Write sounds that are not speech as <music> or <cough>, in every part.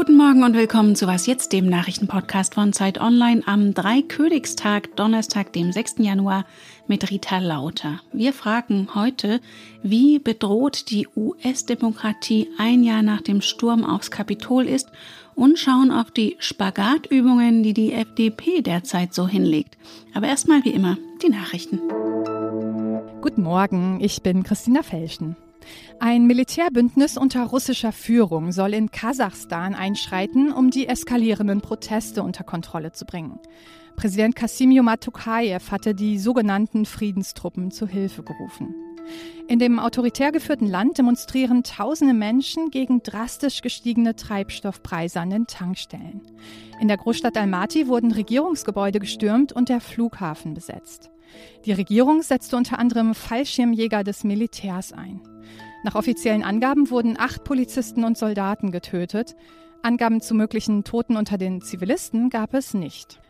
Guten Morgen und willkommen zu Was jetzt, dem Nachrichtenpodcast von Zeit Online am Dreikönigstag, Donnerstag, dem 6. Januar mit Rita Lauter. Wir fragen heute, wie bedroht die US-Demokratie ein Jahr nach dem Sturm aufs Kapitol ist und schauen auf die Spagatübungen, die die FDP derzeit so hinlegt. Aber erstmal wie immer die Nachrichten. Guten Morgen, ich bin Christina Felschen. Ein Militärbündnis unter russischer Führung soll in Kasachstan einschreiten, um die eskalierenden Proteste unter Kontrolle zu bringen. Präsident Kasimir Matokayev hatte die sogenannten Friedenstruppen zu Hilfe gerufen. In dem autoritär geführten Land demonstrieren tausende Menschen gegen drastisch gestiegene Treibstoffpreise an den Tankstellen. In der Großstadt Almaty wurden Regierungsgebäude gestürmt und der Flughafen besetzt. Die Regierung setzte unter anderem Fallschirmjäger des Militärs ein. Nach offiziellen Angaben wurden acht Polizisten und Soldaten getötet. Angaben zu möglichen Toten unter den Zivilisten gab es nicht.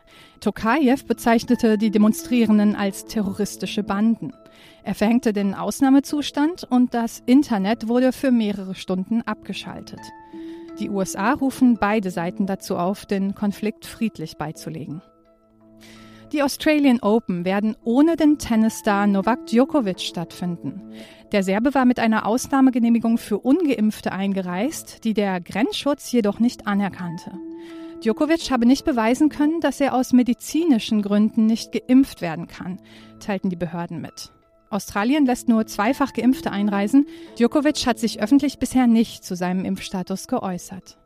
Tokayev bezeichnete die Demonstrierenden als terroristische Banden. Er verhängte den Ausnahmezustand und das Internet wurde für mehrere Stunden abgeschaltet. Die USA rufen beide Seiten dazu auf, den Konflikt friedlich beizulegen. Die Australian Open werden ohne den Tennisstar Novak Djokovic stattfinden. Der Serbe war mit einer Ausnahmegenehmigung für ungeimpfte eingereist, die der Grenzschutz jedoch nicht anerkannte. Djokovic habe nicht beweisen können, dass er aus medizinischen Gründen nicht geimpft werden kann, teilten die Behörden mit. Australien lässt nur zweifach Geimpfte einreisen. Djokovic hat sich öffentlich bisher nicht zu seinem Impfstatus geäußert.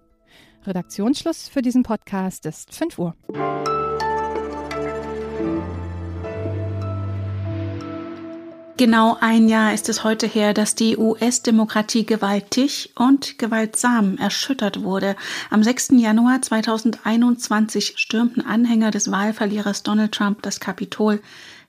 Redaktionsschluss für diesen Podcast ist 5 Uhr. Genau ein Jahr ist es heute her, dass die US-Demokratie gewaltig und gewaltsam erschüttert wurde. Am 6. Januar 2021 stürmten Anhänger des Wahlverlierers Donald Trump das Kapitol,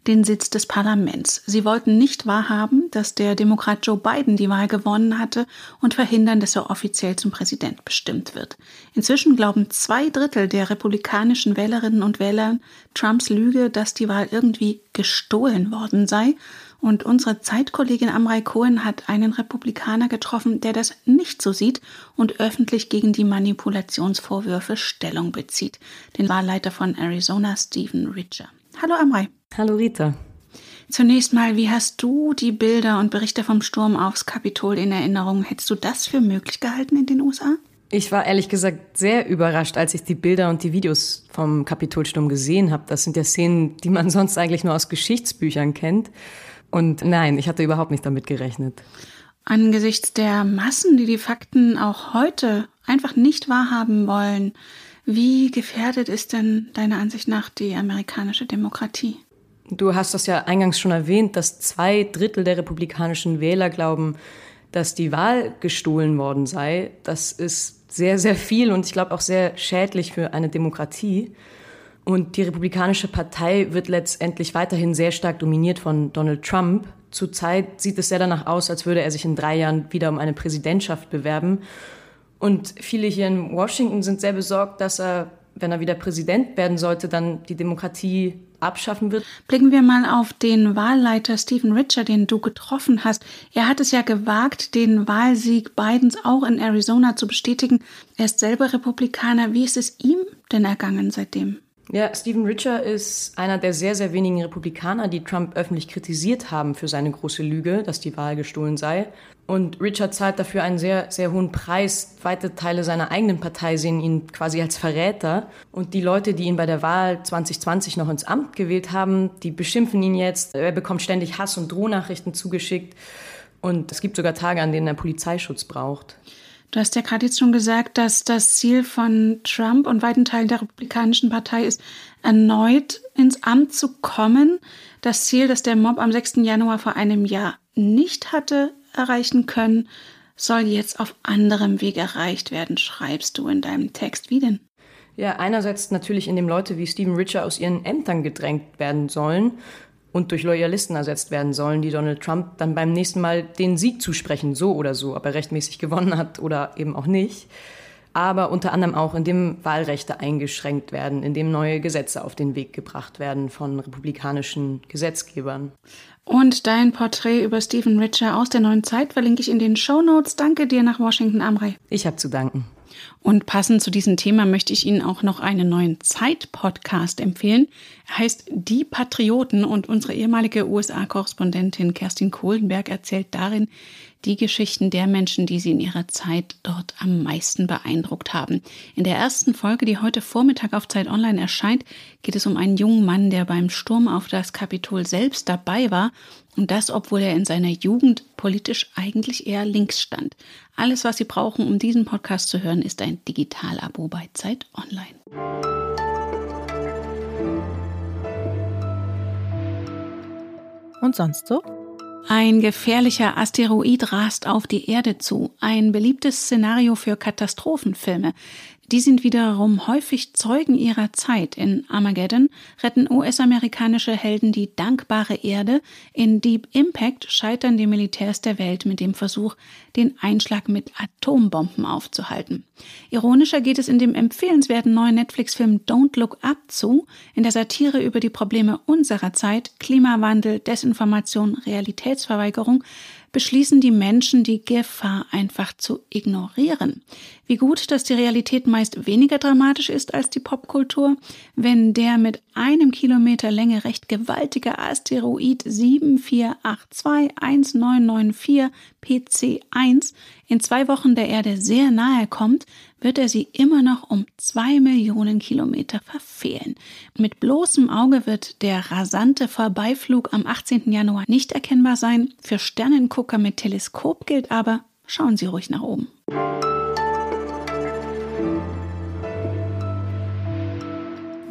den Sitz des Parlaments. Sie wollten nicht wahrhaben, dass der Demokrat Joe Biden die Wahl gewonnen hatte und verhindern, dass er offiziell zum Präsident bestimmt wird. Inzwischen glauben zwei Drittel der republikanischen Wählerinnen und Wähler Trumps Lüge, dass die Wahl irgendwie gestohlen worden sei und unsere Zeitkollegin Amrei Cohen hat einen Republikaner getroffen, der das nicht so sieht und öffentlich gegen die Manipulationsvorwürfe Stellung bezieht. Den Wahlleiter von Arizona, Stephen Richer. Hallo Amrei. Hallo Rita. Zunächst mal, wie hast du die Bilder und Berichte vom Sturm aufs Kapitol in Erinnerung? Hättest du das für möglich gehalten in den USA? Ich war ehrlich gesagt sehr überrascht, als ich die Bilder und die Videos vom Kapitolsturm gesehen habe. Das sind ja Szenen, die man <laughs> sonst eigentlich nur aus Geschichtsbüchern kennt. Und nein, ich hatte überhaupt nicht damit gerechnet. Angesichts der Massen, die die Fakten auch heute einfach nicht wahrhaben wollen, wie gefährdet ist denn deiner Ansicht nach die amerikanische Demokratie? Du hast das ja eingangs schon erwähnt, dass zwei Drittel der republikanischen Wähler glauben, dass die Wahl gestohlen worden sei. Das ist sehr, sehr viel und ich glaube auch sehr schädlich für eine Demokratie. Und die Republikanische Partei wird letztendlich weiterhin sehr stark dominiert von Donald Trump. Zurzeit sieht es sehr danach aus, als würde er sich in drei Jahren wieder um eine Präsidentschaft bewerben. Und viele hier in Washington sind sehr besorgt, dass er, wenn er wieder Präsident werden sollte, dann die Demokratie abschaffen wird. Blicken wir mal auf den Wahlleiter Stephen Richer, den du getroffen hast. Er hat es ja gewagt, den Wahlsieg Bidens auch in Arizona zu bestätigen. Er ist selber Republikaner. Wie ist es ihm denn ergangen seitdem? Ja, Stephen Richer ist einer der sehr, sehr wenigen Republikaner, die Trump öffentlich kritisiert haben für seine große Lüge, dass die Wahl gestohlen sei. Und Richard zahlt dafür einen sehr, sehr hohen Preis. Weite Teile seiner eigenen Partei sehen ihn quasi als Verräter. Und die Leute, die ihn bei der Wahl 2020 noch ins Amt gewählt haben, die beschimpfen ihn jetzt. Er bekommt ständig Hass- und Drohnachrichten zugeschickt. Und es gibt sogar Tage, an denen er Polizeischutz braucht. Du hast ja gerade jetzt schon gesagt, dass das Ziel von Trump und weiten Teilen der Republikanischen Partei ist, erneut ins Amt zu kommen. Das Ziel, das der Mob am 6. Januar vor einem Jahr nicht hatte erreichen können, soll jetzt auf anderem Weg erreicht werden, schreibst du in deinem Text. Wie denn? Ja, einerseits natürlich, indem Leute wie Stephen Richer aus ihren Ämtern gedrängt werden sollen und durch Loyalisten ersetzt werden sollen, die Donald Trump dann beim nächsten Mal den Sieg zusprechen, so oder so, ob er rechtmäßig gewonnen hat oder eben auch nicht. Aber unter anderem auch, indem Wahlrechte eingeschränkt werden, indem neue Gesetze auf den Weg gebracht werden von republikanischen Gesetzgebern. Und dein Porträt über Stephen Richer aus der neuen Zeit verlinke ich in den Show Notes. Danke dir nach Washington, Amrei. Ich habe zu danken. Und passend zu diesem Thema möchte ich Ihnen auch noch einen neuen Zeit-Podcast empfehlen. Er heißt Die Patrioten und unsere ehemalige USA-Korrespondentin Kerstin Kohlenberg erzählt darin die Geschichten der Menschen, die sie in ihrer Zeit dort am meisten beeindruckt haben. In der ersten Folge, die heute Vormittag auf Zeit Online erscheint, geht es um einen jungen Mann, der beim Sturm auf das Kapitol selbst dabei war und das, obwohl er in seiner Jugend politisch eigentlich eher links stand. Alles, was Sie brauchen, um diesen Podcast zu hören, ist ein Digital-Abo bei Zeit Online. Und sonst so? Ein gefährlicher Asteroid rast auf die Erde zu. Ein beliebtes Szenario für Katastrophenfilme. Die sind wiederum häufig Zeugen ihrer Zeit. In Armageddon retten US-amerikanische Helden die dankbare Erde. In Deep Impact scheitern die Militärs der Welt mit dem Versuch, den Einschlag mit Atombomben aufzuhalten. Ironischer geht es in dem empfehlenswerten neuen Netflix-Film Don't Look Up zu, in der Satire über die Probleme unserer Zeit, Klimawandel, Desinformation, Realitätsverweigerung, beschließen die Menschen, die Gefahr einfach zu ignorieren. Wie gut, dass die Realität meist weniger dramatisch ist als die Popkultur, wenn der mit einem Kilometer Länge recht gewaltige Asteroid 74821994 PC1 in zwei Wochen der Erde sehr nahe kommt, wird er sie immer noch um zwei Millionen Kilometer verfehlen. Mit bloßem Auge wird der rasante Vorbeiflug am 18. Januar nicht erkennbar sein. Für Sternengucker mit Teleskop gilt aber, schauen Sie ruhig nach oben.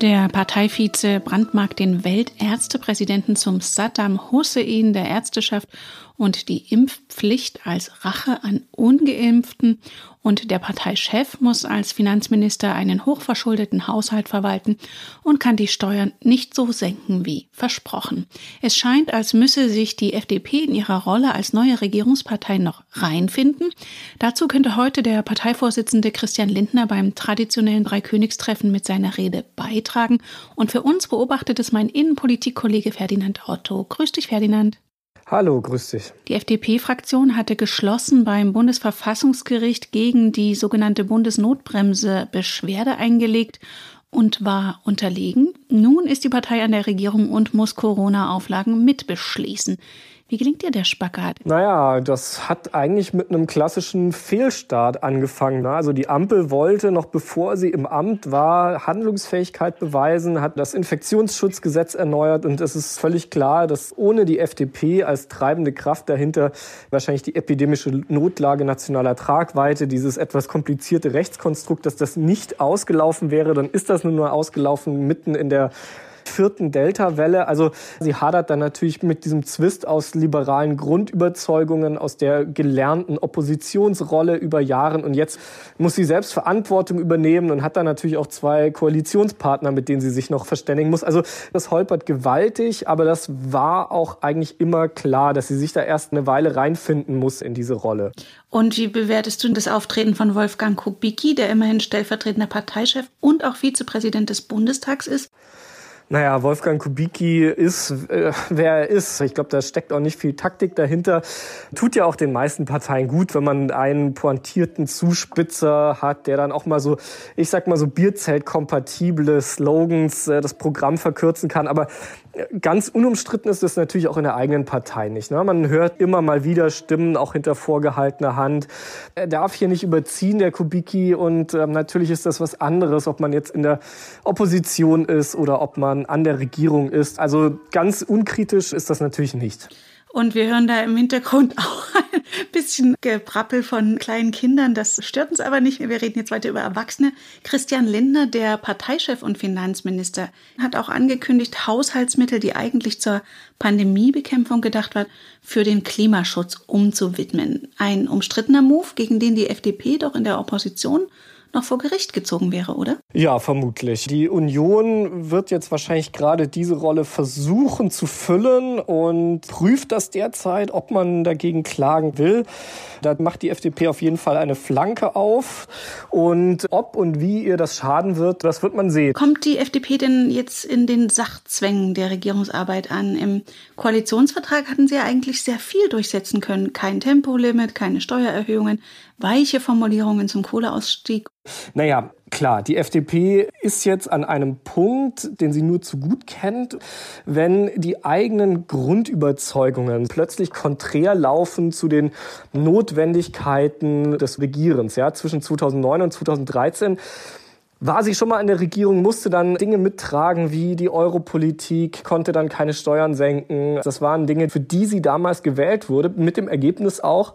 Der Parteivize brandmarkt den Weltärztepräsidenten zum Saddam Hussein der Ärzteschaft und die Impfpflicht als Rache an ungeimpften und der Parteichef muss als Finanzminister einen hochverschuldeten Haushalt verwalten und kann die Steuern nicht so senken wie versprochen. Es scheint, als müsse sich die FDP in ihrer Rolle als neue Regierungspartei noch reinfinden. Dazu könnte heute der Parteivorsitzende Christian Lindner beim traditionellen Dreikönigstreffen mit seiner Rede beitragen. Und für uns beobachtet es mein Innenpolitikkollege Ferdinand Otto. Grüß dich, Ferdinand. Hallo, grüß dich. Die FDP-Fraktion hatte geschlossen beim Bundesverfassungsgericht gegen die sogenannte Bundesnotbremse Beschwerde eingelegt und war unterlegen. Nun ist die Partei an der Regierung und muss Corona-Auflagen mitbeschließen. Wie gelingt dir der Spagat? Naja, das hat eigentlich mit einem klassischen Fehlstart angefangen. Ne? Also die Ampel wollte, noch bevor sie im Amt war, Handlungsfähigkeit beweisen, hat das Infektionsschutzgesetz erneuert und es ist völlig klar, dass ohne die FDP als treibende Kraft dahinter wahrscheinlich die epidemische Notlage nationaler Tragweite, dieses etwas komplizierte Rechtskonstrukt, dass das nicht ausgelaufen wäre, dann ist das nun mal ausgelaufen mitten in der vierten Delta-Welle. Also sie hadert dann natürlich mit diesem Zwist aus liberalen Grundüberzeugungen, aus der gelernten Oppositionsrolle über Jahren. Und jetzt muss sie selbst Verantwortung übernehmen und hat dann natürlich auch zwei Koalitionspartner, mit denen sie sich noch verständigen muss. Also das holpert gewaltig, aber das war auch eigentlich immer klar, dass sie sich da erst eine Weile reinfinden muss in diese Rolle. Und wie bewertest du das Auftreten von Wolfgang Kubicki, der immerhin stellvertretender Parteichef und auch Vizepräsident des Bundestags ist? Naja, Wolfgang Kubicki ist, äh, wer er ist. Ich glaube, da steckt auch nicht viel Taktik dahinter. Tut ja auch den meisten Parteien gut, wenn man einen pointierten Zuspitzer hat, der dann auch mal so, ich sag mal so Bierzelt-kompatible Slogans äh, das Programm verkürzen kann. Aber Ganz unumstritten ist es natürlich auch in der eigenen Partei nicht. Ne? Man hört immer mal wieder Stimmen, auch hinter vorgehaltener Hand. Er darf hier nicht überziehen, der Kubicki. Und ähm, natürlich ist das was anderes, ob man jetzt in der Opposition ist oder ob man an der Regierung ist. Also ganz unkritisch ist das natürlich nicht. Und wir hören da im Hintergrund <laughs> auch ein bisschen Geprappel von kleinen Kindern. Das stört uns aber nicht. Wir reden jetzt weiter über Erwachsene. Christian Lindner, der Parteichef und Finanzminister, hat auch angekündigt, Haushaltsmittel, die eigentlich zur Pandemiebekämpfung gedacht waren, für den Klimaschutz umzuwidmen. Ein umstrittener Move, gegen den die FDP doch in der Opposition noch vor Gericht gezogen wäre, oder? Ja, vermutlich. Die Union wird jetzt wahrscheinlich gerade diese Rolle versuchen zu füllen und prüft das derzeit, ob man dagegen klagen will. Da macht die FDP auf jeden Fall eine Flanke auf. Und ob und wie ihr das schaden wird, das wird man sehen. Kommt die FDP denn jetzt in den Sachzwängen der Regierungsarbeit an? Im Koalitionsvertrag hatten sie ja eigentlich sehr viel durchsetzen können. Kein Tempolimit, keine Steuererhöhungen, weiche Formulierungen zum Kohleausstieg. Naja, klar, die FDP ist jetzt an einem Punkt, den sie nur zu gut kennt, wenn die eigenen Grundüberzeugungen plötzlich konträr laufen zu den Notwendigkeiten des Regierens. Ja, zwischen 2009 und 2013 war sie schon mal in der Regierung, musste dann Dinge mittragen wie die Europolitik, konnte dann keine Steuern senken. Das waren Dinge, für die sie damals gewählt wurde, mit dem Ergebnis auch,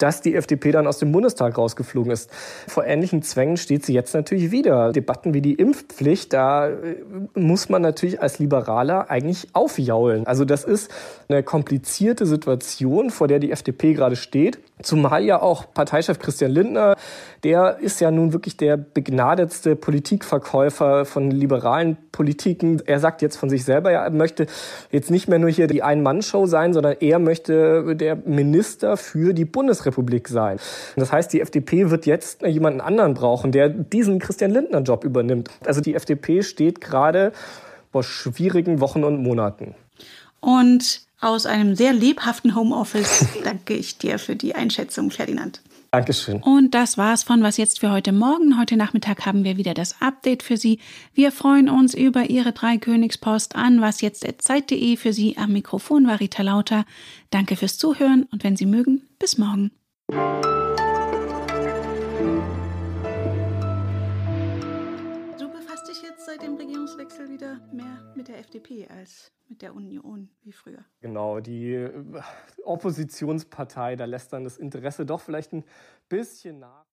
dass die FDP dann aus dem Bundestag rausgeflogen ist. Vor ähnlichen Zwängen steht sie jetzt natürlich wieder. Debatten wie die Impfpflicht, da äh, muss man natürlich als Liberaler eigentlich aufjaulen. Also das ist eine komplizierte Situation, vor der die FDP gerade steht. Zumal ja auch Parteichef Christian Lindner, der ist ja nun wirklich der begnadetste Politikverkäufer von liberalen Politiken. Er sagt jetzt von sich selber, er möchte jetzt nicht mehr nur hier die Ein-Mann-Show sein, sondern er möchte der Minister für die Bundesrepublik sein. Das heißt, die FDP wird jetzt jemanden anderen brauchen, der diesen Christian Lindner-Job übernimmt. Also die FDP steht gerade vor schwierigen Wochen und Monaten. Und aus einem sehr lebhaften Homeoffice <laughs> danke ich dir für die Einschätzung, Ferdinand. Dankeschön. Und das war's von Was jetzt für heute Morgen. Heute Nachmittag haben wir wieder das Update für Sie. Wir freuen uns über Ihre drei Königspost an wasjetzt.zeit.de. Für Sie am Mikrofon war Rita Lauter. Danke fürs Zuhören und wenn Sie mögen, bis morgen. Seit dem Regierungswechsel wieder mehr mit der FDP als mit der Union wie früher. Genau, die äh, Oppositionspartei, da lässt dann das Interesse doch vielleicht ein bisschen nach.